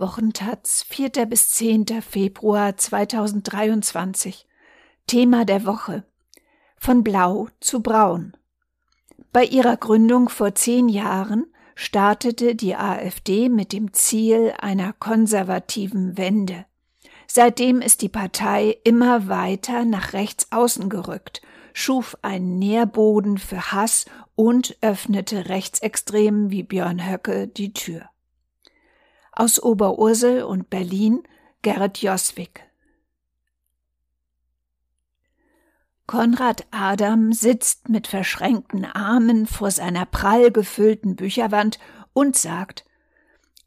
Wochentaz, 4. bis 10. Februar 2023. Thema der Woche. Von Blau zu Braun. Bei ihrer Gründung vor zehn Jahren startete die AfD mit dem Ziel einer konservativen Wende. Seitdem ist die Partei immer weiter nach rechts außen gerückt, schuf einen Nährboden für Hass und öffnete Rechtsextremen wie Björn Höcke die Tür. Aus Oberursel und Berlin Gerrit Joswig. Konrad Adam sitzt mit verschränkten Armen vor seiner prall gefüllten Bücherwand und sagt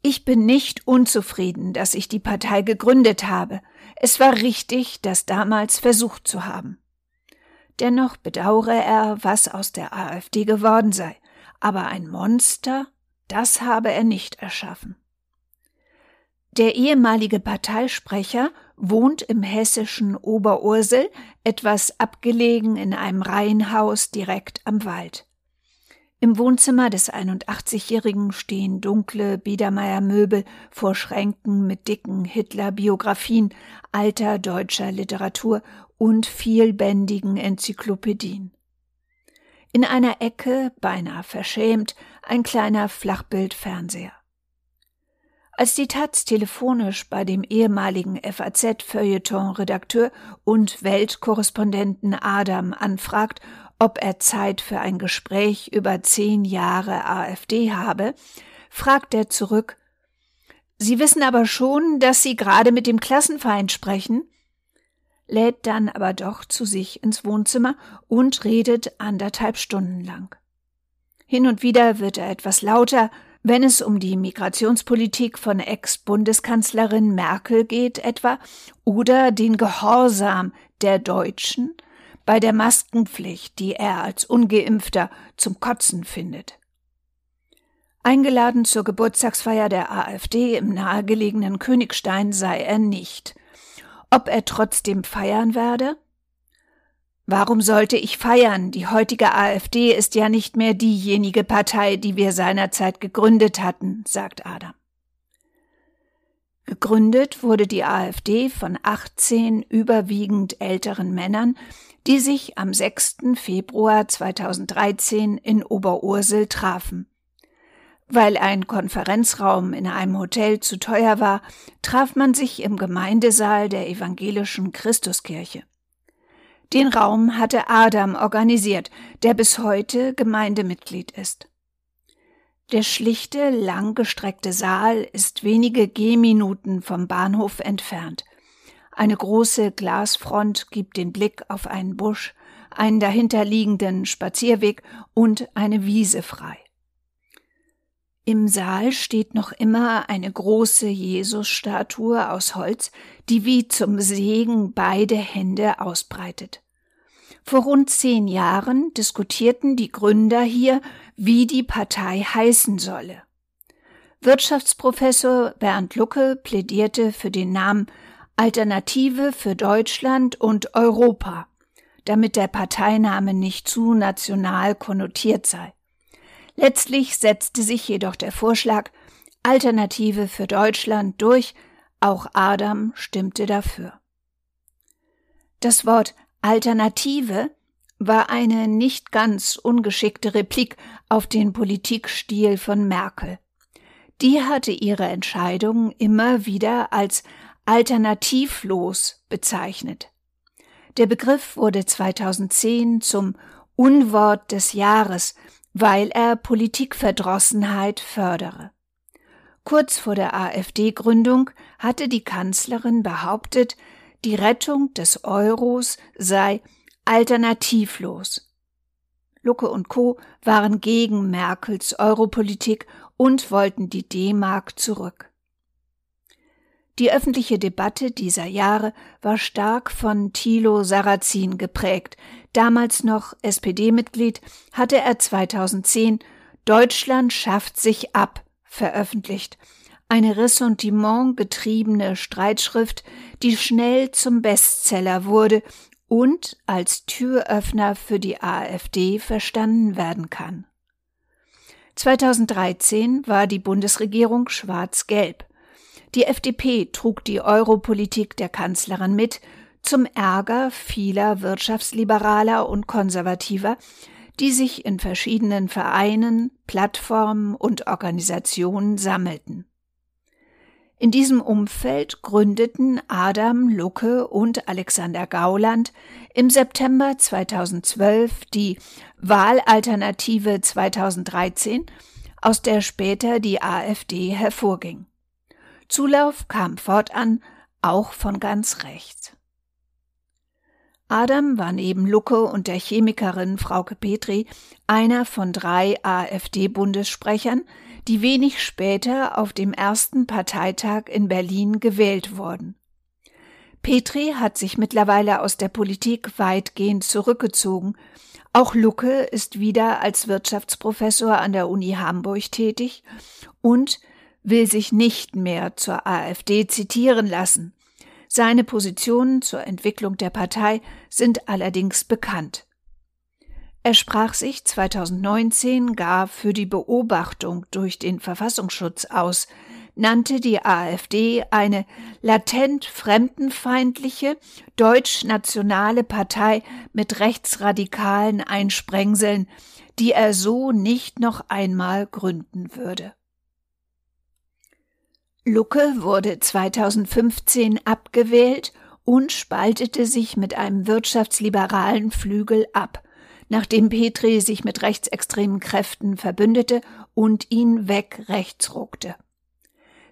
Ich bin nicht unzufrieden, dass ich die Partei gegründet habe. Es war richtig, das damals versucht zu haben. Dennoch bedauere er, was aus der AfD geworden sei. Aber ein Monster, das habe er nicht erschaffen. Der ehemalige Parteisprecher wohnt im hessischen Oberursel, etwas abgelegen in einem Reihenhaus direkt am Wald. Im Wohnzimmer des 81-Jährigen stehen dunkle Biedermeier-Möbel vor Schränken mit dicken Hitler-Biografien alter deutscher Literatur und vielbändigen Enzyklopädien. In einer Ecke, beinahe verschämt, ein kleiner Flachbildfernseher. Als die Taz telefonisch bei dem ehemaligen FAZ-Feuilleton-Redakteur und Weltkorrespondenten Adam anfragt, ob er Zeit für ein Gespräch über zehn Jahre AfD habe, fragt er zurück Sie wissen aber schon, dass Sie gerade mit dem Klassenfeind sprechen? lädt dann aber doch zu sich ins Wohnzimmer und redet anderthalb Stunden lang. Hin und wieder wird er etwas lauter, wenn es um die Migrationspolitik von Ex-Bundeskanzlerin Merkel geht etwa oder den Gehorsam der Deutschen bei der Maskenpflicht, die er als ungeimpfter zum Kotzen findet. Eingeladen zur Geburtstagsfeier der AfD im nahegelegenen Königstein sei er nicht. Ob er trotzdem feiern werde? Warum sollte ich feiern? Die heutige AfD ist ja nicht mehr diejenige Partei, die wir seinerzeit gegründet hatten, sagt Adam. Gegründet wurde die AfD von 18 überwiegend älteren Männern, die sich am 6. Februar 2013 in Oberursel trafen. Weil ein Konferenzraum in einem Hotel zu teuer war, traf man sich im Gemeindesaal der evangelischen Christuskirche. Den Raum hatte Adam organisiert, der bis heute Gemeindemitglied ist. Der schlichte, langgestreckte Saal ist wenige Gehminuten vom Bahnhof entfernt. Eine große Glasfront gibt den Blick auf einen Busch, einen dahinterliegenden Spazierweg und eine Wiese frei. Im Saal steht noch immer eine große Jesusstatue aus Holz, die wie zum Segen beide Hände ausbreitet. Vor rund zehn Jahren diskutierten die Gründer hier, wie die Partei heißen solle. Wirtschaftsprofessor Bernd Lucke plädierte für den Namen Alternative für Deutschland und Europa, damit der Parteiname nicht zu national konnotiert sei. Letztlich setzte sich jedoch der Vorschlag Alternative für Deutschland durch, auch Adam stimmte dafür. Das Wort Alternative war eine nicht ganz ungeschickte Replik auf den Politikstil von Merkel. Die hatte ihre Entscheidungen immer wieder als alternativlos bezeichnet. Der Begriff wurde 2010 zum Unwort des Jahres, weil er Politikverdrossenheit fördere. Kurz vor der AfD-Gründung hatte die Kanzlerin behauptet, die Rettung des Euros sei alternativlos. Lucke und Co. waren gegen Merkels Europolitik und wollten die D-Mark zurück. Die öffentliche Debatte dieser Jahre war stark von Thilo Sarrazin geprägt. Damals noch SPD-Mitglied hatte er 2010 Deutschland schafft sich ab veröffentlicht eine Ressentiment getriebene Streitschrift, die schnell zum Bestseller wurde und als Türöffner für die AfD verstanden werden kann. 2013 war die Bundesregierung schwarz-gelb. Die FDP trug die Europolitik der Kanzlerin mit, zum Ärger vieler Wirtschaftsliberaler und Konservativer, die sich in verschiedenen Vereinen, Plattformen und Organisationen sammelten. In diesem Umfeld gründeten Adam Lucke und Alexander Gauland im September 2012 die Wahlalternative 2013, aus der später die AfD hervorging. Zulauf kam fortan auch von ganz rechts. Adam war neben Lucke und der Chemikerin Frauke Petri einer von drei AfD-Bundessprechern, die wenig später auf dem ersten Parteitag in Berlin gewählt wurden. Petri hat sich mittlerweile aus der Politik weitgehend zurückgezogen. Auch Lucke ist wieder als Wirtschaftsprofessor an der Uni Hamburg tätig und will sich nicht mehr zur AfD zitieren lassen. Seine Positionen zur Entwicklung der Partei sind allerdings bekannt. Er sprach sich 2019 gar für die Beobachtung durch den Verfassungsschutz aus, nannte die AfD eine latent fremdenfeindliche, deutsch-nationale Partei mit rechtsradikalen Einsprengseln, die er so nicht noch einmal gründen würde. Lucke wurde 2015 abgewählt und spaltete sich mit einem wirtschaftsliberalen Flügel ab, nachdem Petri sich mit rechtsextremen Kräften verbündete und ihn weg rechts ruckte.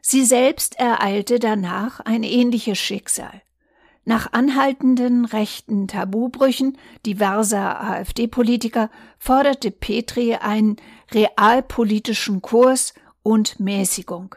Sie selbst ereilte danach ein ähnliches Schicksal. Nach anhaltenden rechten Tabubrüchen diverser AfD-Politiker forderte Petri einen realpolitischen Kurs und Mäßigung.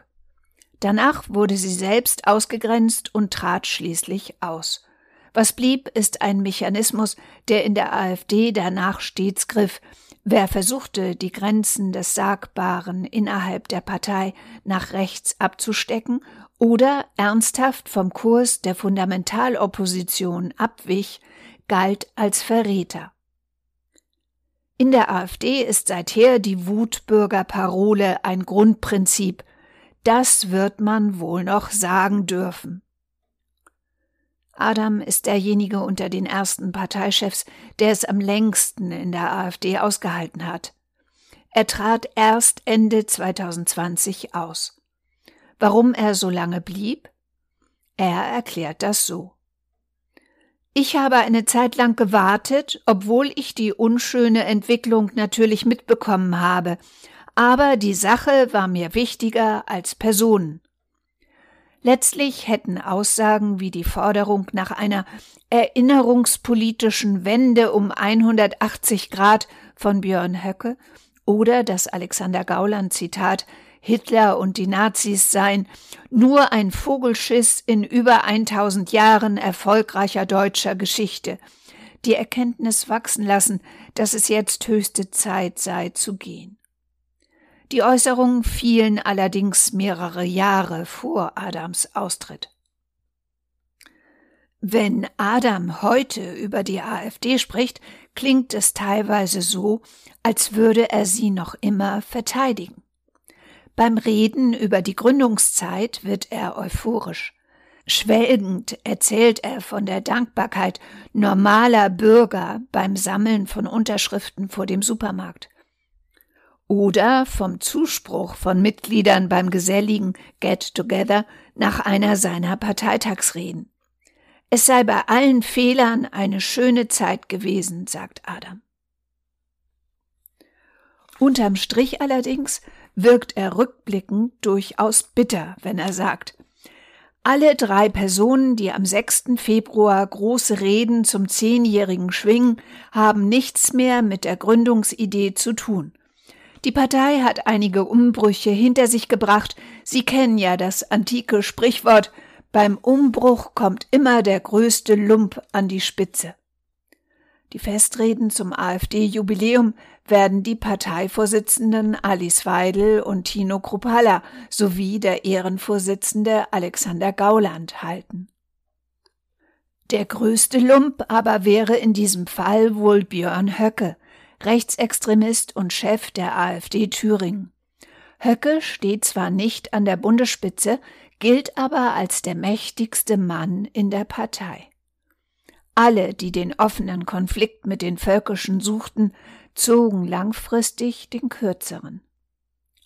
Danach wurde sie selbst ausgegrenzt und trat schließlich aus. Was blieb, ist ein Mechanismus, der in der AfD danach stets griff. Wer versuchte, die Grenzen des Sagbaren innerhalb der Partei nach rechts abzustecken oder ernsthaft vom Kurs der Fundamentalopposition abwich, galt als Verräter. In der AfD ist seither die Wutbürgerparole ein Grundprinzip, das wird man wohl noch sagen dürfen. Adam ist derjenige unter den ersten Parteichefs, der es am längsten in der AfD ausgehalten hat. Er trat erst Ende 2020 aus. Warum er so lange blieb? Er erklärt das so. Ich habe eine Zeit lang gewartet, obwohl ich die unschöne Entwicklung natürlich mitbekommen habe, aber die Sache war mir wichtiger als Personen. Letztlich hätten Aussagen wie die Forderung nach einer erinnerungspolitischen Wende um 180 Grad von Björn Höcke oder das Alexander Gauland Zitat Hitler und die Nazis seien nur ein Vogelschiss in über 1000 Jahren erfolgreicher deutscher Geschichte, die Erkenntnis wachsen lassen, dass es jetzt höchste Zeit sei zu gehen. Die Äußerungen fielen allerdings mehrere Jahre vor Adams Austritt. Wenn Adam heute über die AfD spricht, klingt es teilweise so, als würde er sie noch immer verteidigen. Beim Reden über die Gründungszeit wird er euphorisch. Schwelgend erzählt er von der Dankbarkeit normaler Bürger beim Sammeln von Unterschriften vor dem Supermarkt oder vom Zuspruch von Mitgliedern beim geselligen Get Together nach einer seiner Parteitagsreden. Es sei bei allen Fehlern eine schöne Zeit gewesen, sagt Adam. Unterm Strich allerdings wirkt er rückblickend durchaus bitter, wenn er sagt, alle drei Personen, die am 6. Februar große Reden zum Zehnjährigen schwingen, haben nichts mehr mit der Gründungsidee zu tun. Die Partei hat einige Umbrüche hinter sich gebracht. Sie kennen ja das antike Sprichwort beim Umbruch kommt immer der größte Lump an die Spitze. Die Festreden zum AfD-Jubiläum werden die Parteivorsitzenden Alice Weidel und Tino Kruppalla sowie der Ehrenvorsitzende Alexander Gauland halten. Der größte Lump aber wäre in diesem Fall wohl Björn Höcke, Rechtsextremist und Chef der AfD Thüringen. Höcke steht zwar nicht an der Bundesspitze, gilt aber als der mächtigste Mann in der Partei. Alle, die den offenen Konflikt mit den Völkischen suchten, zogen langfristig den kürzeren.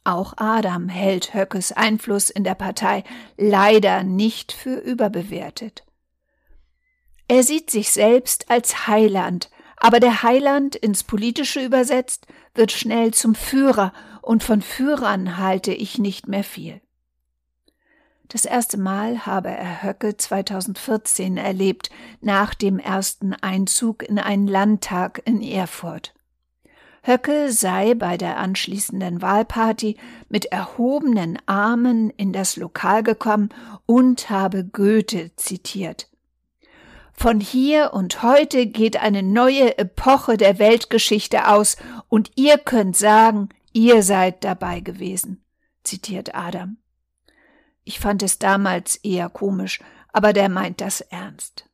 Auch Adam hält Höckes Einfluss in der Partei leider nicht für überbewertet. Er sieht sich selbst als Heiland, aber der Heiland ins Politische übersetzt wird schnell zum Führer, und von Führern halte ich nicht mehr viel. Das erste Mal habe er Höcke 2014 erlebt, nach dem ersten Einzug in einen Landtag in Erfurt. Höcke sei bei der anschließenden Wahlparty mit erhobenen Armen in das Lokal gekommen und habe Goethe zitiert. Von hier und heute geht eine neue Epoche der Weltgeschichte aus, und ihr könnt sagen, ihr seid dabei gewesen, zitiert Adam. Ich fand es damals eher komisch, aber der meint das ernst.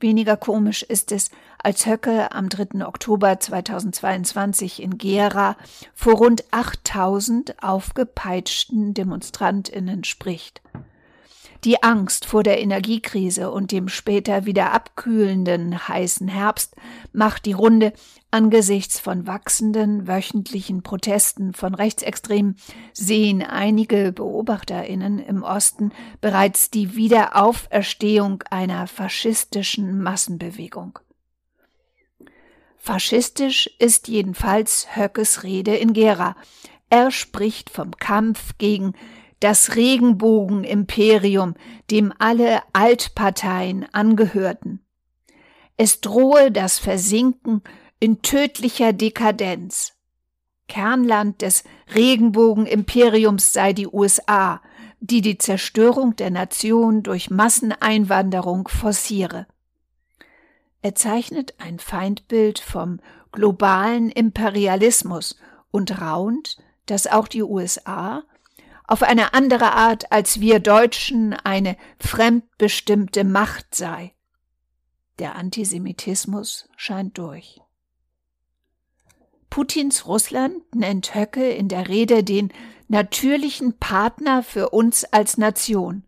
Weniger komisch ist es, als Höcke am 3. Oktober 2022 in Gera vor rund 8000 aufgepeitschten Demonstrantinnen spricht. Die Angst vor der Energiekrise und dem später wieder abkühlenden heißen Herbst macht die Runde angesichts von wachsenden wöchentlichen Protesten von Rechtsextremen sehen einige Beobachterinnen im Osten bereits die Wiederauferstehung einer faschistischen Massenbewegung. Faschistisch ist jedenfalls Höckes Rede in Gera. Er spricht vom Kampf gegen das Regenbogenimperium, dem alle Altparteien angehörten. Es drohe das Versinken in tödlicher Dekadenz. Kernland des Regenbogenimperiums sei die USA, die die Zerstörung der Nation durch Masseneinwanderung forciere. Er zeichnet ein Feindbild vom globalen Imperialismus und raunt, dass auch die USA auf eine andere Art als wir Deutschen eine fremdbestimmte Macht sei. Der Antisemitismus scheint durch. Putins Russland nennt Höcke in der Rede den natürlichen Partner für uns als Nation.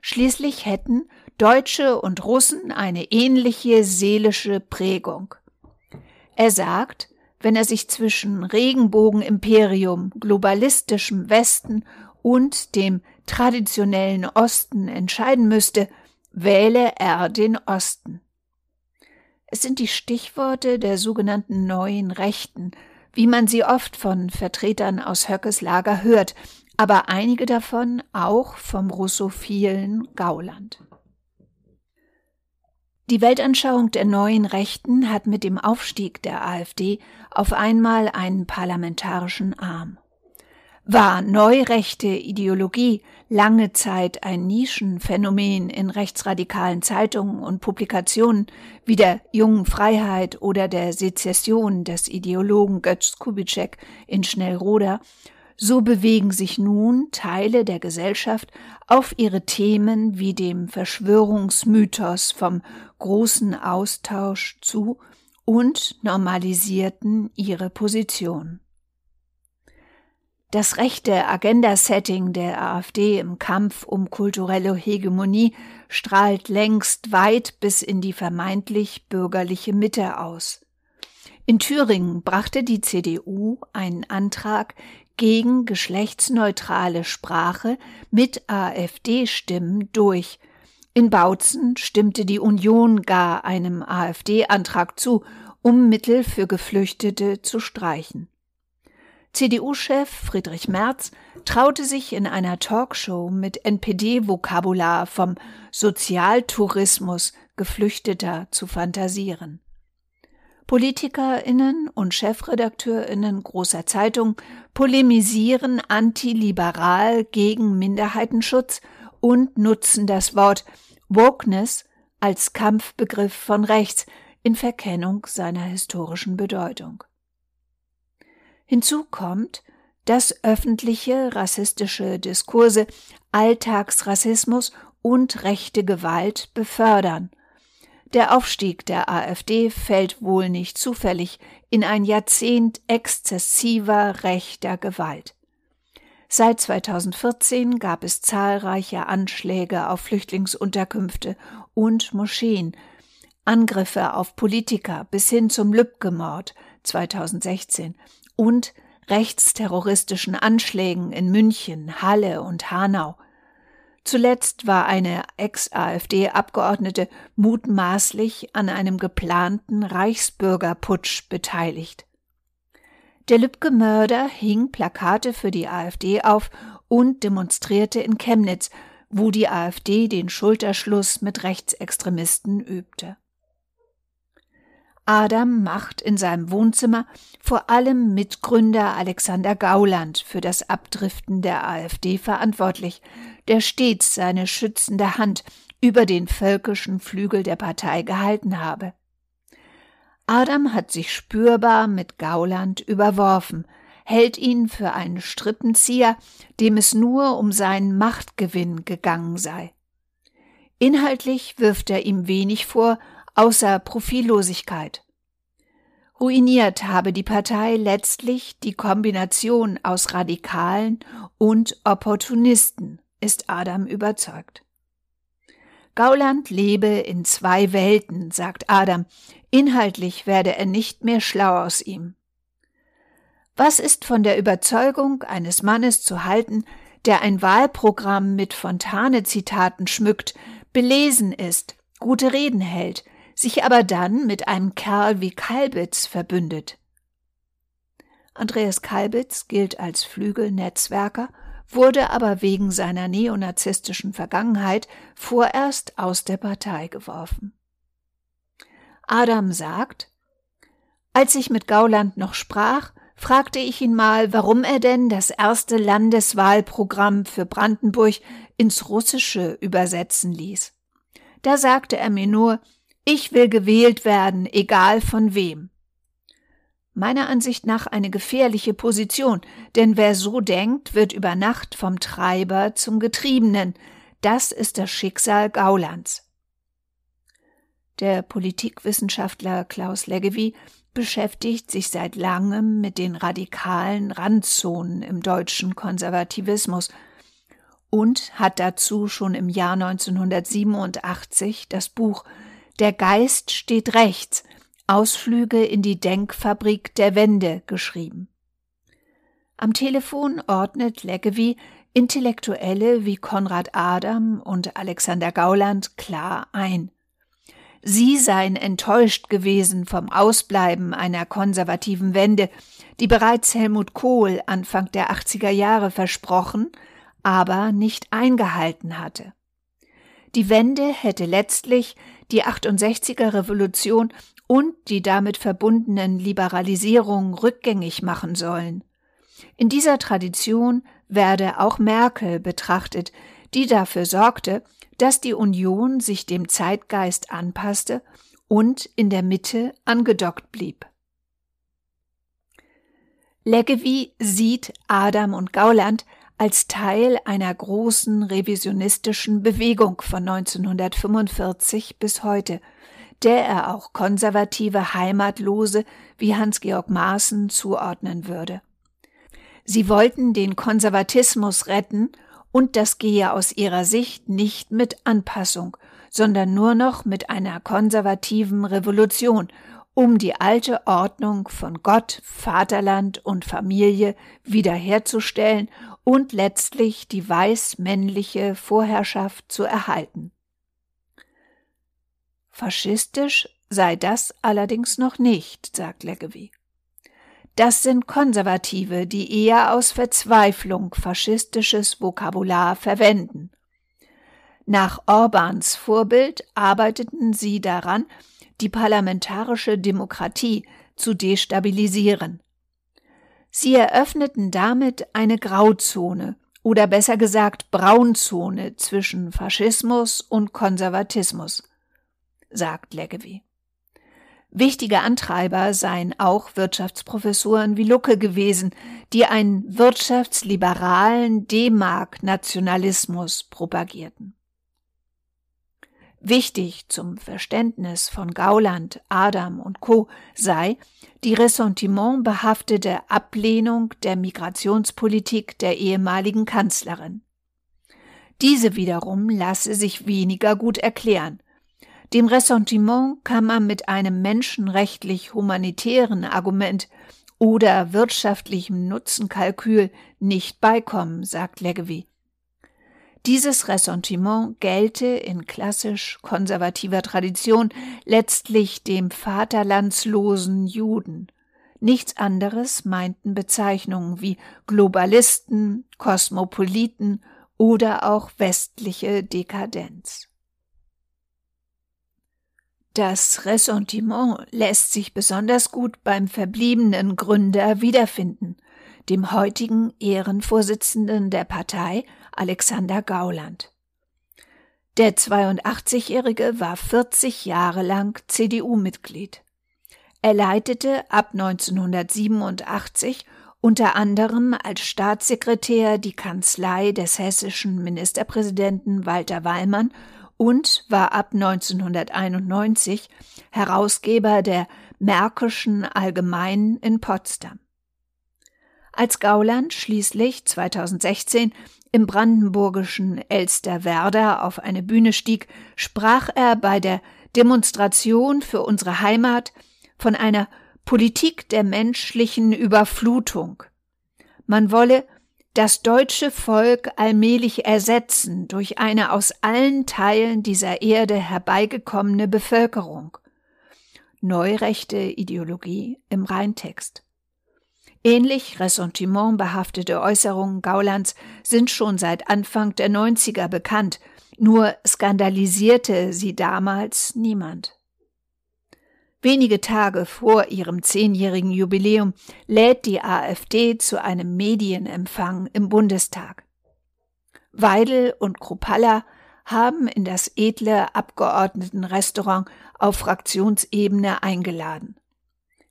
Schließlich hätten Deutsche und Russen eine ähnliche seelische Prägung. Er sagt, wenn er sich zwischen Regenbogenimperium, globalistischem Westen und dem traditionellen Osten entscheiden müsste, wähle er den Osten. Es sind die Stichworte der sogenannten neuen Rechten, wie man sie oft von Vertretern aus Höckes Lager hört, aber einige davon auch vom russophilen Gauland. Die Weltanschauung der neuen Rechten hat mit dem Aufstieg der AfD auf einmal einen parlamentarischen Arm. War neurechte Ideologie lange Zeit ein Nischenphänomen in rechtsradikalen Zeitungen und Publikationen wie der Jungen Freiheit oder der Sezession des Ideologen Götz Kubitschek in Schnellroda, so bewegen sich nun Teile der Gesellschaft auf ihre Themen wie dem Verschwörungsmythos vom großen Austausch zu und normalisierten ihre Position. Das rechte Agenda-Setting der AfD im Kampf um kulturelle Hegemonie strahlt längst weit bis in die vermeintlich bürgerliche Mitte aus. In Thüringen brachte die CDU einen Antrag gegen geschlechtsneutrale Sprache mit AfD-Stimmen durch. In Bautzen stimmte die Union gar einem AfD-Antrag zu, um Mittel für Geflüchtete zu streichen. CDU-Chef Friedrich Merz traute sich in einer Talkshow mit NPD-Vokabular vom Sozialtourismus Geflüchteter zu fantasieren. PolitikerInnen und ChefredakteurInnen großer Zeitung polemisieren antiliberal gegen Minderheitenschutz und nutzen das Wort Wokeness als Kampfbegriff von rechts in Verkennung seiner historischen Bedeutung. Hinzu kommt, dass öffentliche rassistische Diskurse Alltagsrassismus und rechte Gewalt befördern. Der Aufstieg der AfD fällt wohl nicht zufällig in ein Jahrzehnt exzessiver rechter Gewalt. Seit 2014 gab es zahlreiche Anschläge auf Flüchtlingsunterkünfte und Moscheen, Angriffe auf Politiker bis hin zum Lübcke-Mord 2016 und rechtsterroristischen Anschlägen in München, Halle und Hanau. Zuletzt war eine Ex-AfD-Abgeordnete mutmaßlich an einem geplanten Reichsbürgerputsch beteiligt. Der Lübcke-Mörder hing Plakate für die AfD auf und demonstrierte in Chemnitz, wo die AfD den Schulterschluss mit Rechtsextremisten übte. Adam macht in seinem Wohnzimmer vor allem Mitgründer Alexander Gauland für das Abdriften der AfD verantwortlich, der stets seine schützende Hand über den völkischen Flügel der Partei gehalten habe. Adam hat sich spürbar mit Gauland überworfen, hält ihn für einen Strippenzieher, dem es nur um seinen Machtgewinn gegangen sei. Inhaltlich wirft er ihm wenig vor, außer Profillosigkeit. Ruiniert habe die Partei letztlich die Kombination aus Radikalen und Opportunisten, ist Adam überzeugt. Gauland lebe in zwei Welten, sagt Adam, inhaltlich werde er nicht mehr schlau aus ihm. Was ist von der Überzeugung eines Mannes zu halten, der ein Wahlprogramm mit Fontane-Zitaten schmückt, belesen ist, gute Reden hält, sich aber dann mit einem Kerl wie Kalbitz verbündet? Andreas Kalbitz gilt als Flügelnetzwerker wurde aber wegen seiner neonazistischen Vergangenheit vorerst aus der Partei geworfen. Adam sagt, als ich mit Gauland noch sprach, fragte ich ihn mal, warum er denn das erste Landeswahlprogramm für Brandenburg ins Russische übersetzen ließ. Da sagte er mir nur, ich will gewählt werden, egal von wem meiner Ansicht nach eine gefährliche Position, denn wer so denkt, wird über Nacht vom Treiber zum Getriebenen. Das ist das Schicksal Gaulands. Der Politikwissenschaftler Klaus Leggevi beschäftigt sich seit langem mit den radikalen Randzonen im deutschen Konservativismus und hat dazu schon im Jahr 1987 das Buch Der Geist steht rechts Ausflüge in die Denkfabrik der Wende geschrieben. Am Telefon ordnet Leggevi Intellektuelle wie Konrad Adam und Alexander Gauland klar ein. Sie seien enttäuscht gewesen vom Ausbleiben einer konservativen Wende, die bereits Helmut Kohl Anfang der 80er Jahre versprochen, aber nicht eingehalten hatte. Die Wende hätte letztlich die 68er Revolution und die damit verbundenen Liberalisierungen rückgängig machen sollen. In dieser Tradition werde auch Merkel betrachtet, die dafür sorgte, dass die Union sich dem Zeitgeist anpasste und in der Mitte angedockt blieb. Leggevi sieht Adam und Gauland als Teil einer großen revisionistischen Bewegung von 1945 bis heute – der er auch konservative Heimatlose wie Hans-Georg Maaßen zuordnen würde. Sie wollten den Konservatismus retten, und das gehe aus ihrer Sicht nicht mit Anpassung, sondern nur noch mit einer konservativen Revolution, um die alte Ordnung von Gott, Vaterland und Familie wiederherzustellen und letztlich die weiß-männliche Vorherrschaft zu erhalten. Faschistisch sei das allerdings noch nicht, sagt Leggevi. Das sind Konservative, die eher aus Verzweiflung faschistisches Vokabular verwenden. Nach Orbans Vorbild arbeiteten sie daran, die parlamentarische Demokratie zu destabilisieren. Sie eröffneten damit eine Grauzone oder besser gesagt Braunzone zwischen Faschismus und Konservatismus sagt Leggevi. Wichtige Antreiber seien auch Wirtschaftsprofessoren wie Lucke gewesen, die einen wirtschaftsliberalen D-Mark-Nationalismus propagierten. Wichtig zum Verständnis von Gauland, Adam und Co. sei die ressentimentbehaftete Ablehnung der Migrationspolitik der ehemaligen Kanzlerin. Diese wiederum lasse sich weniger gut erklären. Dem Ressentiment kann man mit einem menschenrechtlich humanitären Argument oder wirtschaftlichem Nutzenkalkül nicht beikommen, sagt Leggevi. Dieses Ressentiment gelte in klassisch konservativer Tradition letztlich dem vaterlandslosen Juden. Nichts anderes meinten Bezeichnungen wie Globalisten, Kosmopoliten oder auch westliche Dekadenz. Das Ressentiment lässt sich besonders gut beim verbliebenen Gründer wiederfinden, dem heutigen Ehrenvorsitzenden der Partei Alexander Gauland. Der 82-Jährige war 40 Jahre lang CDU-Mitglied. Er leitete ab 1987 unter anderem als Staatssekretär die Kanzlei des hessischen Ministerpräsidenten Walter Wallmann und war ab 1991 Herausgeber der Märkischen Allgemeinen in Potsdam. Als Gauland schließlich 2016 im brandenburgischen Elsterwerda auf eine Bühne stieg, sprach er bei der Demonstration für unsere Heimat von einer Politik der menschlichen Überflutung. Man wolle das deutsche Volk allmählich ersetzen durch eine aus allen Teilen dieser Erde herbeigekommene Bevölkerung. Neurechte Ideologie im Rheintext. Ähnlich ressentimentbehaftete Äußerungen Gaulands sind schon seit Anfang der 90er bekannt, nur skandalisierte sie damals niemand. Wenige Tage vor ihrem zehnjährigen Jubiläum lädt die AfD zu einem Medienempfang im Bundestag. Weidel und Kruppalla haben in das edle Abgeordnetenrestaurant auf Fraktionsebene eingeladen.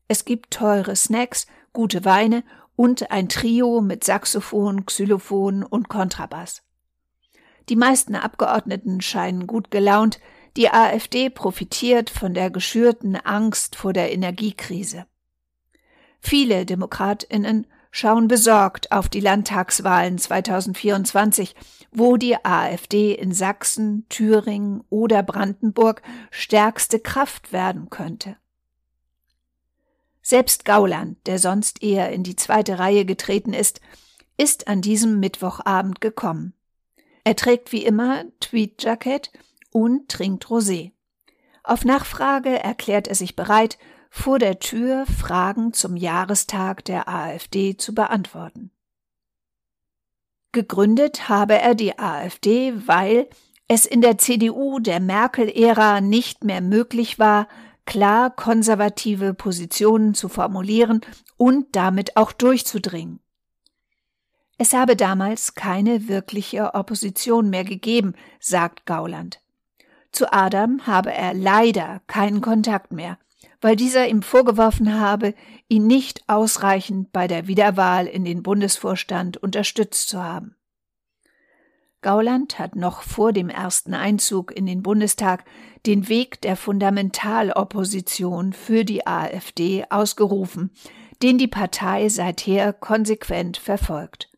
Es gibt teure Snacks gute Weine und ein Trio mit Saxophon, Xylophon und Kontrabass. Die meisten Abgeordneten scheinen gut gelaunt, die AfD profitiert von der geschürten Angst vor der Energiekrise. Viele Demokratinnen schauen besorgt auf die Landtagswahlen 2024, wo die AfD in Sachsen, Thüringen oder Brandenburg stärkste Kraft werden könnte. Selbst Gauland, der sonst eher in die zweite Reihe getreten ist, ist an diesem Mittwochabend gekommen. Er trägt wie immer Tweedjacket und trinkt Rosé. Auf Nachfrage erklärt er sich bereit, vor der Tür Fragen zum Jahrestag der AfD zu beantworten. Gegründet habe er die AfD, weil es in der CDU der Merkel-Ära nicht mehr möglich war, klar konservative Positionen zu formulieren und damit auch durchzudringen. Es habe damals keine wirkliche Opposition mehr gegeben, sagt Gauland. Zu Adam habe er leider keinen Kontakt mehr, weil dieser ihm vorgeworfen habe, ihn nicht ausreichend bei der Wiederwahl in den Bundesvorstand unterstützt zu haben. Gauland hat noch vor dem ersten Einzug in den Bundestag den Weg der Fundamentalopposition für die AfD ausgerufen, den die Partei seither konsequent verfolgt.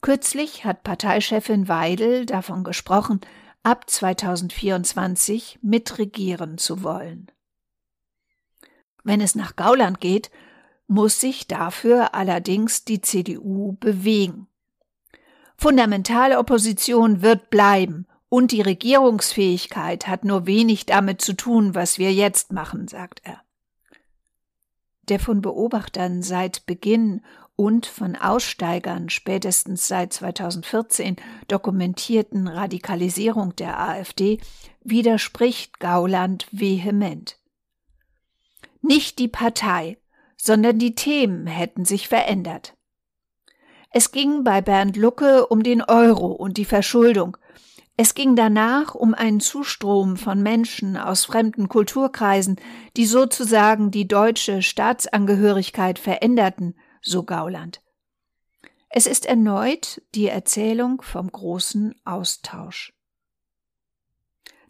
Kürzlich hat Parteichefin Weidel davon gesprochen, ab 2024 mitregieren zu wollen. Wenn es nach Gauland geht, muss sich dafür allerdings die CDU bewegen. Fundamentale Opposition wird bleiben und die Regierungsfähigkeit hat nur wenig damit zu tun, was wir jetzt machen, sagt er. Der von Beobachtern seit Beginn und von Aussteigern spätestens seit 2014 dokumentierten Radikalisierung der AfD widerspricht Gauland vehement. Nicht die Partei, sondern die Themen hätten sich verändert. Es ging bei Bernd Lucke um den Euro und die Verschuldung. Es ging danach um einen Zustrom von Menschen aus fremden Kulturkreisen, die sozusagen die deutsche Staatsangehörigkeit veränderten, so Gauland. Es ist erneut die Erzählung vom großen Austausch.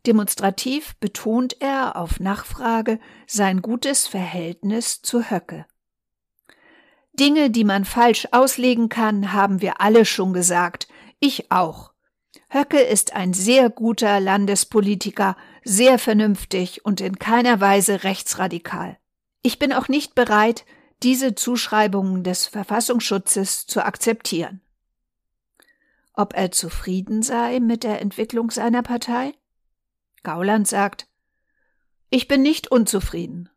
Demonstrativ betont er auf Nachfrage sein gutes Verhältnis zu Höcke. Dinge, die man falsch auslegen kann, haben wir alle schon gesagt, ich auch. Höcke ist ein sehr guter Landespolitiker, sehr vernünftig und in keiner Weise rechtsradikal. Ich bin auch nicht bereit, diese Zuschreibungen des Verfassungsschutzes zu akzeptieren. Ob er zufrieden sei mit der Entwicklung seiner Partei? Gauland sagt, ich bin nicht unzufrieden.